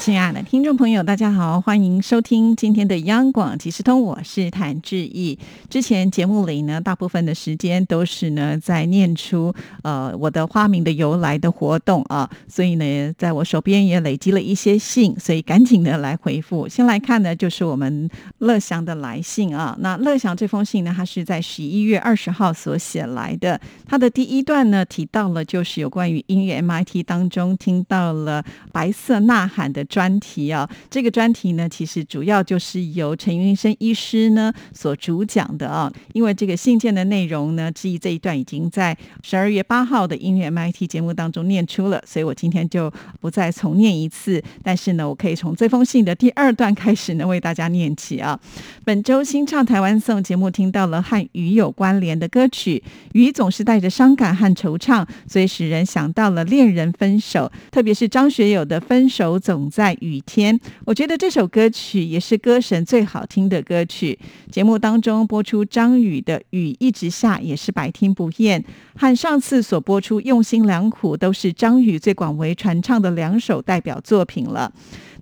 亲爱的听众朋友，大家好，欢迎收听今天的央广即时通，我是谭志毅。之前节目里呢，大部分的时间都是呢在念出呃我的花名的由来的活动啊，所以呢，在我手边也累积了一些信，所以赶紧的来回复。先来看呢，就是我们乐祥的来信啊。那乐祥这封信呢，他是在十一月二十号所写来的。他的第一段呢，提到了就是有关于音乐 MIT 当中听到了白色呐喊的。专题啊，这个专题呢，其实主要就是由陈云生医师呢所主讲的啊。因为这个信件的内容呢，之一这一段已经在十二月八号的音乐 MIT 节目当中念出了，所以我今天就不再重念一次。但是呢，我可以从这封信的第二段开始呢，为大家念起啊。本周新唱台湾颂节目听到了和雨有关联的歌曲，雨总是带着伤感和惆怅，所以使人想到了恋人分手，特别是张学友的《分手总在》。在雨天，我觉得这首歌曲也是歌神最好听的歌曲。节目当中播出张宇的《雨一直下》，也是百听不厌。和上次所播出《用心良苦》，都是张宇最广为传唱的两首代表作品了。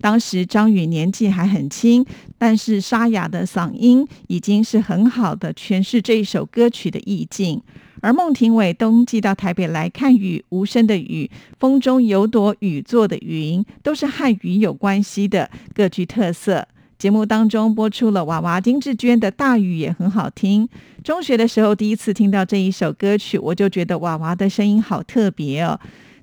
当时张宇年纪还很轻，但是沙哑的嗓音已经是很好的诠释这一首歌曲的意境。而孟庭苇冬季到台北来看雨，无声的雨，风中有朵雨做的云，都是和雨有关系的，各具特色。节目当中播出了娃娃丁志娟的大雨也很好听。中学的时候第一次听到这一首歌曲，我就觉得娃娃的声音好特别哦。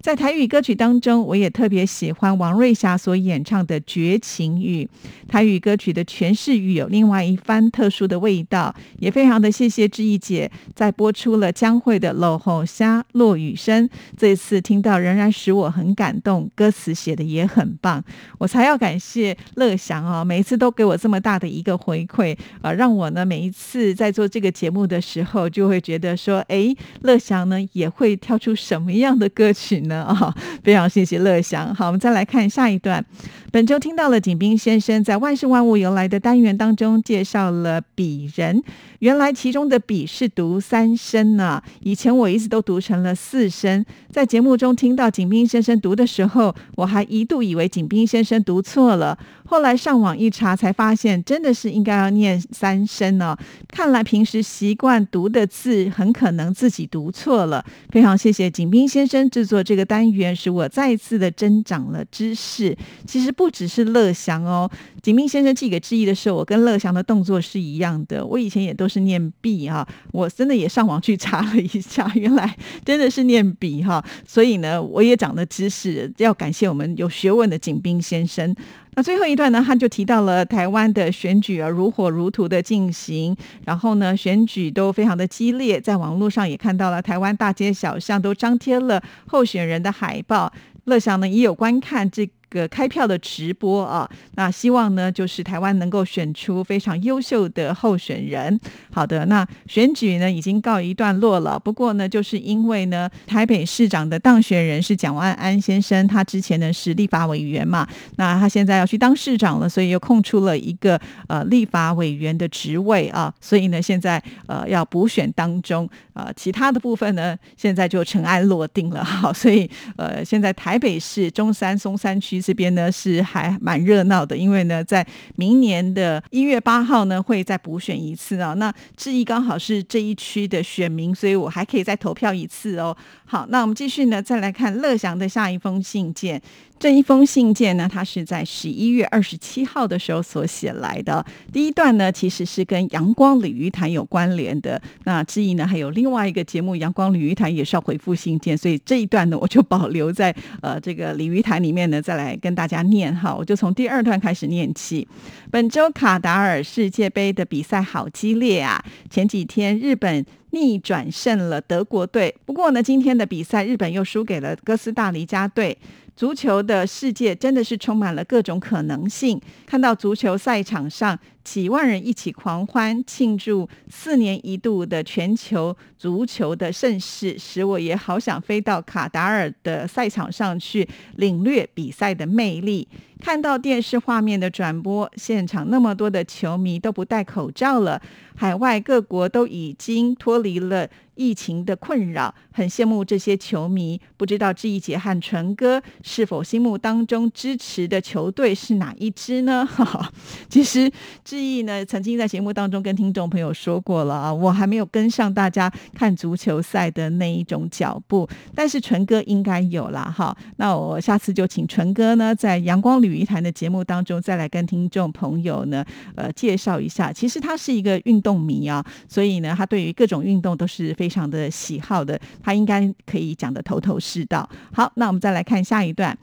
在台语歌曲当中，我也特别喜欢王瑞霞所演唱的《绝情雨》。台语歌曲的诠释语有另外一番特殊的味道，也非常的谢谢志毅姐在播出了江蕙的《落后虾落雨声》，这次听到仍然使我很感动，歌词写的也很棒。我才要感谢乐祥哦，每一次都给我这么大的一个回馈啊，让我呢每一次在做这个节目的时候，就会觉得说，哎，乐祥呢也会挑出什么样的歌曲呢？啊，非常谢谢乐祥。好，我们再来看下一段。本周听到了景斌先生在万事万物由来的单元当中介绍了鄙人，原来其中的鄙是读三声呢。以前我一直都读成了四声。在节目中听到景斌先生读的时候，我还一度以为景斌先生读错了。后来上网一查，才发现真的是应该要念三声呢。看来平时习惯读的字，很可能自己读错了。非常谢谢景斌先生制作这个单元，使我再次的增长了知识。其实不只是乐祥哦，景斌先生寄给志毅的时候，我跟乐祥的动作是一样的。我以前也都是念笔哈，我真的也上网去查了一下，原来真的是念笔哈。所以呢，我也长了知识，要感谢我们有学问的景斌先生。那最后一段呢，他就提到了台湾的选举啊，如火如荼的进行，然后呢，选举都非常的激烈，在网络上也看到了台湾大街小巷都张贴了候选人的海报。乐祥呢也有观看这。个开票的直播啊，那希望呢，就是台湾能够选出非常优秀的候选人。好的，那选举呢已经告一段落了。不过呢，就是因为呢，台北市长的当选人是蒋万安先生，他之前呢是立法委员嘛，那他现在要去当市长了，所以又空出了一个呃立法委员的职位啊，所以呢，现在呃要补选当中啊，其他的部分呢，现在就尘埃落定了。好，所以呃，现在台北市中山松山区。这边呢是还蛮热闹的，因为呢，在明年的一月八号呢会再补选一次啊。那志毅刚好是这一区的选民，所以我还可以再投票一次哦。好，那我们继续呢，再来看乐祥的下一封信件。这一封信件呢，它是在十一月二十七号的时候所写来的。第一段呢，其实是跟阳光鲤鱼潭有关联的。那志毅呢，还有另另外一个节目《阳光鲤鱼潭》也是要回复信件，所以这一段呢，我就保留在呃这个鲤鱼潭里面呢，再来跟大家念哈。我就从第二段开始念起。本周卡达尔世界杯的比赛好激烈啊！前几天日本。逆转胜了德国队。不过呢，今天的比赛日本又输给了哥斯达黎加队。足球的世界真的是充满了各种可能性。看到足球赛场上几万人一起狂欢庆祝四年一度的全球足球的盛世，使我也好想飞到卡达尔的赛场上去领略比赛的魅力。看到电视画面的转播，现场那么多的球迷都不戴口罩了，海外各国都已经脱离了。疫情的困扰，很羡慕这些球迷。不知道志毅姐和纯哥是否心目当中支持的球队是哪一支呢？其实志毅呢，曾经在节目当中跟听众朋友说过了啊，我还没有跟上大家看足球赛的那一种脚步，但是纯哥应该有啦。哈。那我下次就请纯哥呢，在阳光旅鱼谈的节目当中，再来跟听众朋友呢，呃，介绍一下。其实他是一个运动迷啊，所以呢，他对于各种运动都是。非常的喜好的，他应该可以讲的头头是道。好，那我们再来看下一段。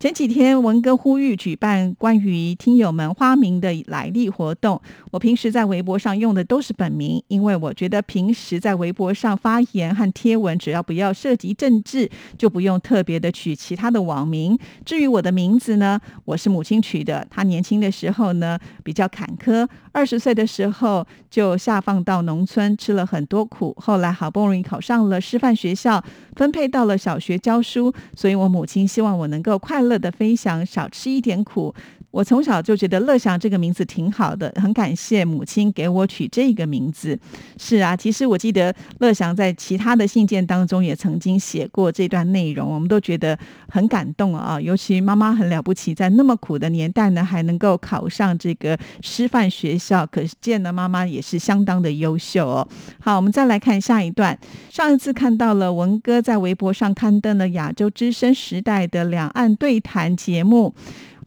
前几天文哥呼吁举办关于听友们花名的来历活动。我平时在微博上用的都是本名，因为我觉得平时在微博上发言和贴文，只要不要涉及政治，就不用特别的取其他的网名。至于我的名字呢，我是母亲取的。她年轻的时候呢比较坎坷，二十岁的时候就下放到农村，吃了很多苦。后来好不容易考上了师范学校，分配到了小学教书，所以我母亲希望我能够快乐。乐的飞翔，少吃一点苦。我从小就觉得乐祥这个名字挺好的，很感谢母亲给我取这个名字。是啊，其实我记得乐祥在其他的信件当中也曾经写过这段内容，我们都觉得很感动啊。尤其妈妈很了不起，在那么苦的年代呢，还能够考上这个师范学校，可见呢妈妈也是相当的优秀哦。好，我们再来看下一段。上一次看到了文哥在微博上刊登了亚洲之声时代的两岸对谈节目。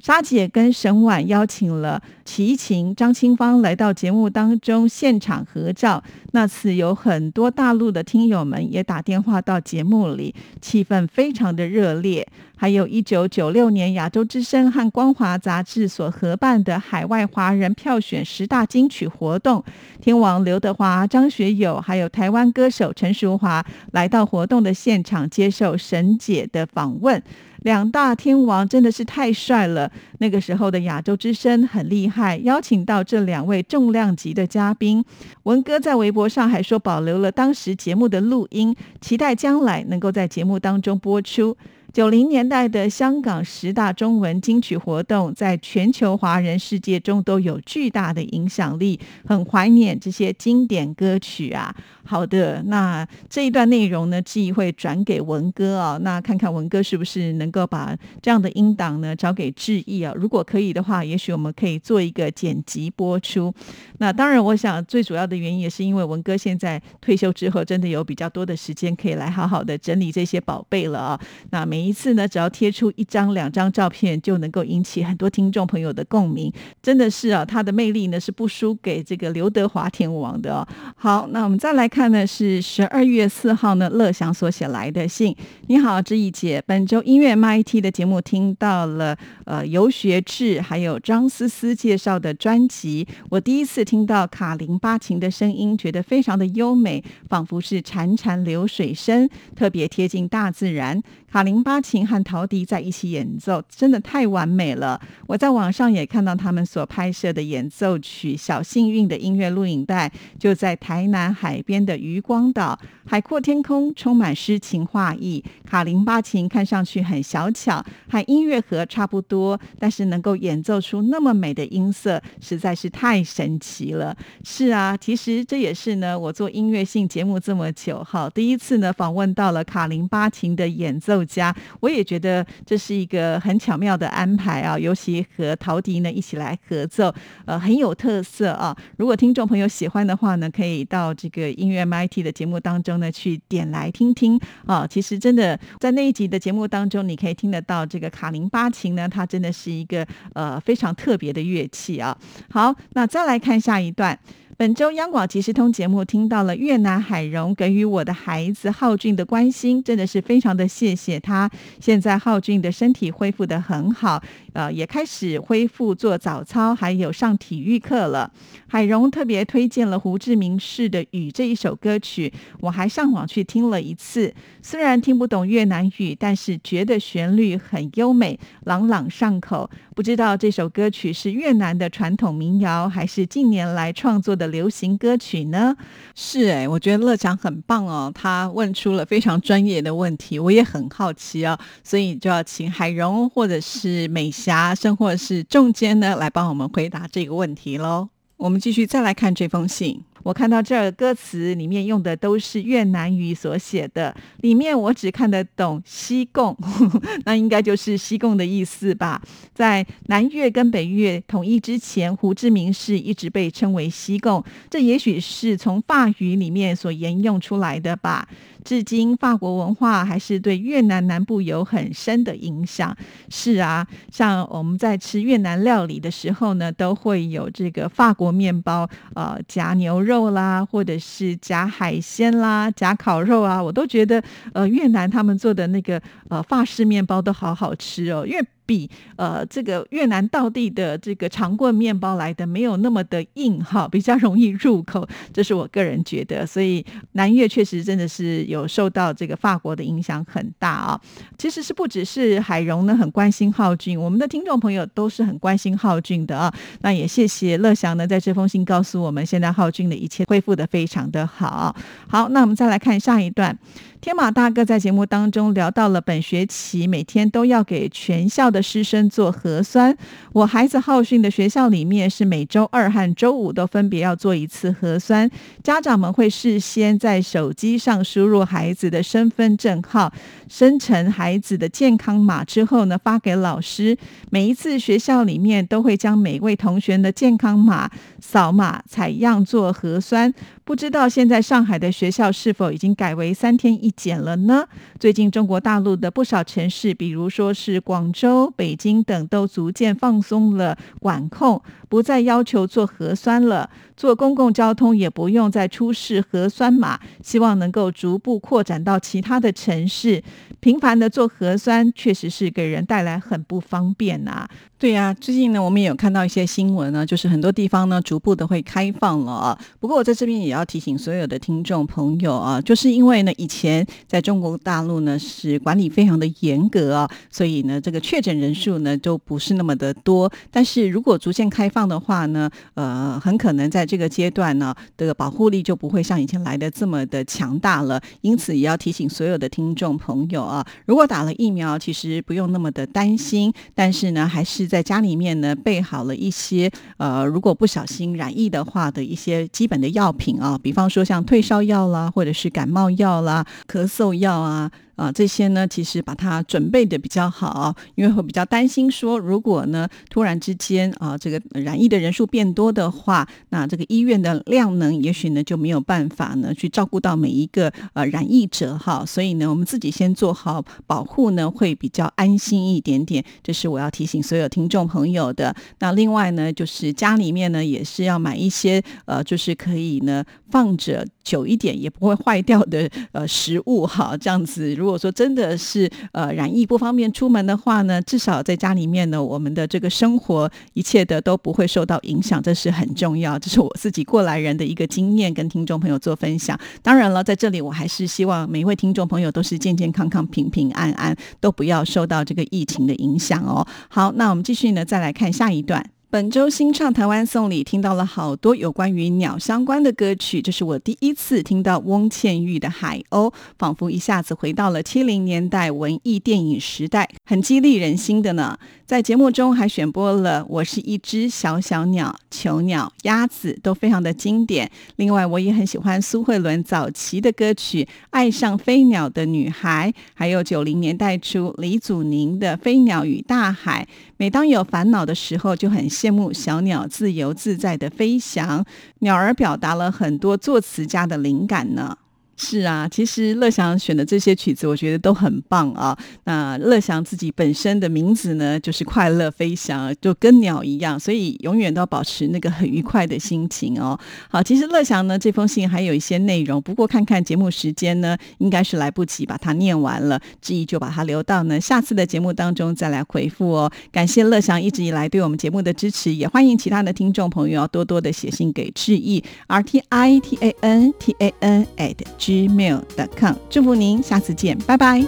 沙姐跟沈婉邀请了齐秦、张清芳来到节目当中现场合照。那次有很多大陆的听友们也打电话到节目里，气氛非常的热烈。还有一九九六年亚洲之声和光华杂志所合办的海外华人票选十大金曲活动，天王刘德华、张学友，还有台湾歌手陈淑华来到活动的现场接受沈姐的访问。两大天王真的是太帅了！那个时候的亚洲之声很厉害，邀请到这两位重量级的嘉宾。文哥在微博上还说保留了当时节目的录音，期待将来能够在节目当中播出。九零年代的香港十大中文金曲活动，在全球华人世界中都有巨大的影响力，很怀念这些经典歌曲啊。好的，那这一段内容呢，志毅会转给文哥啊，那看看文哥是不是能够把这样的音档呢找给志毅啊。如果可以的话，也许我们可以做一个剪辑播出。那当然，我想最主要的原因也是因为文哥现在退休之后，真的有比较多的时间可以来好好的整理这些宝贝了啊。那每一次呢，只要贴出一张、两张照片，就能够引起很多听众朋友的共鸣，真的是啊，他的魅力呢是不输给这个刘德华天王的哦。好，那我们再来看呢，是十二月四号呢，乐祥所写来的信。你好，知意姐，本周音乐 MIT 的节目听到了呃游学志还有张思思介绍的专辑，我第一次听到卡林巴琴的声音，觉得非常的优美，仿佛是潺潺流水声，特别贴近大自然。卡林巴琴和陶笛在一起演奏，真的太完美了。我在网上也看到他们所拍摄的演奏曲《小幸运》的音乐录影带，就在台南海边的渔光岛，海阔天空，充满诗情画意。卡林巴琴看上去很小巧，和音乐盒差不多，但是能够演奏出那么美的音色，实在是太神奇了。是啊，其实这也是呢，我做音乐性节目这么久，哈，第一次呢访问到了卡林巴琴的演奏。家，我也觉得这是一个很巧妙的安排啊，尤其和陶笛呢一起来合奏，呃，很有特色啊。如果听众朋友喜欢的话呢，可以到这个音 MIT 的节目当中呢去点来听听啊。其实真的在那一集的节目当中，你可以听得到这个卡林巴琴呢，它真的是一个呃非常特别的乐器啊。好，那再来看下一段。本周央广即时通节目听到了越南海荣给予我的孩子浩俊的关心，真的是非常的谢谢他。现在浩俊的身体恢复的很好，呃，也开始恢复做早操，还有上体育课了。海荣特别推荐了胡志明市的《雨》这一首歌曲，我还上网去听了一次。虽然听不懂越南语，但是觉得旋律很优美，朗朗上口。不知道这首歌曲是越南的传统民谣，还是近年来创作的流行歌曲呢？是哎，我觉得乐强很棒哦，他问出了非常专业的问题，我也很好奇哦，所以就要请海荣或者是美霞，甚或是仲坚呢，来帮我们回答这个问题喽。我们继续再来看这封信。我看到这儿歌词里面用的都是越南语所写的，里面我只看得懂西贡，那应该就是西贡的意思吧？在南越跟北越统一之前，胡志明市一直被称为西贡，这也许是从法语里面所沿用出来的吧。至今，法国文化还是对越南南部有很深的影响。是啊，像我们在吃越南料理的时候呢，都会有这个法国面包，呃，夹牛肉。肉啦，或者是夹海鲜啦，夹烤肉啊，我都觉得呃越南他们做的那个呃法式面包都好好吃哦，因为。比呃这个越南道地的这个长棍面包来的没有那么的硬哈，比较容易入口，这是我个人觉得。所以南越确实真的是有受到这个法国的影响很大啊。其实是不只是海荣呢很关心浩俊，我们的听众朋友都是很关心浩俊的啊。那也谢谢乐祥呢在这封信告诉我们，现在浩俊的一切恢复的非常的好。好，那我们再来看下一段。天马大哥在节目当中聊到了本学期每天都要给全校的师生做核酸。我孩子浩训的学校里面是每周二和周五都分别要做一次核酸，家长们会事先在手机上输入孩子的身份证号，生成孩子的健康码之后呢，发给老师。每一次学校里面都会将每位同学的健康码扫码采样做核酸。不知道现在上海的学校是否已经改为三天一检了呢？最近中国大陆的不少城市，比如说是广州、北京等，都逐渐放松了管控，不再要求做核酸了。坐公共交通也不用再出示核酸码，希望能够逐步扩展到其他的城市。频繁的做核酸，确实是给人带来很不方便呐。对呀，最近呢，我们也有看到一些新闻呢，就是很多地方呢，逐步的会开放了啊。不过我在这边也要提醒所有的听众朋友啊，就是因为呢，以前在中国大陆呢是管理非常的严格啊，所以呢，这个确诊人数呢就不是那么的多。但是如果逐渐开放的话呢，呃，很可能在这个阶段呢，这个保护力就不会像以前来的这么的强大了。因此也要提醒所有的听众朋友啊，如果打了疫苗，其实不用那么的担心，但是呢，还是。在家里面呢，备好了一些呃，如果不小心染疫的话的一些基本的药品啊，比方说像退烧药啦，或者是感冒药啦、咳嗽药啊。啊，这些呢，其实把它准备的比较好，因为会比较担心说，如果呢突然之间啊，这个染疫的人数变多的话，那这个医院的量能也许呢就没有办法呢去照顾到每一个呃染疫者哈，所以呢，我们自己先做好保护呢，会比较安心一点点。这是我要提醒所有听众朋友的。那另外呢，就是家里面呢也是要买一些呃，就是可以呢放着久一点也不会坏掉的呃食物哈，这样子如果。说真的是呃染疫不方便出门的话呢，至少在家里面呢，我们的这个生活一切的都不会受到影响，这是很重要。这是我自己过来人的一个经验，跟听众朋友做分享。当然了，在这里我还是希望每一位听众朋友都是健健康康、平平安安，都不要受到这个疫情的影响哦。好，那我们继续呢，再来看下一段。本周新唱台湾送礼，听到了好多有关于鸟相关的歌曲。这是我第一次听到翁倩玉的《海鸥》，仿佛一下子回到了七零年代文艺电影时代，很激励人心的呢。在节目中还选播了《我是一只小小鸟》、囚鸟、鸭子，都非常的经典。另外，我也很喜欢苏慧伦早期的歌曲《爱上飞鸟的女孩》，还有九零年代初李祖宁的《飞鸟与大海》。每当有烦恼的时候，就很羡慕小鸟自由自在的飞翔。鸟儿表达了很多作词家的灵感呢。是啊，其实乐祥选的这些曲子，我觉得都很棒啊。那乐祥自己本身的名字呢，就是快乐飞翔，就跟鸟一样，所以永远都要保持那个很愉快的心情哦。好，其实乐祥呢这封信还有一些内容，不过看看节目时间呢，应该是来不及把它念完了，志毅就把它留到呢下次的节目当中再来回复哦。感谢乐祥一直以来对我们节目的支持，也欢迎其他的听众朋友要多多的写信给志毅，r t i t a n t a n at gmail.com。祝福您，下次见，拜拜。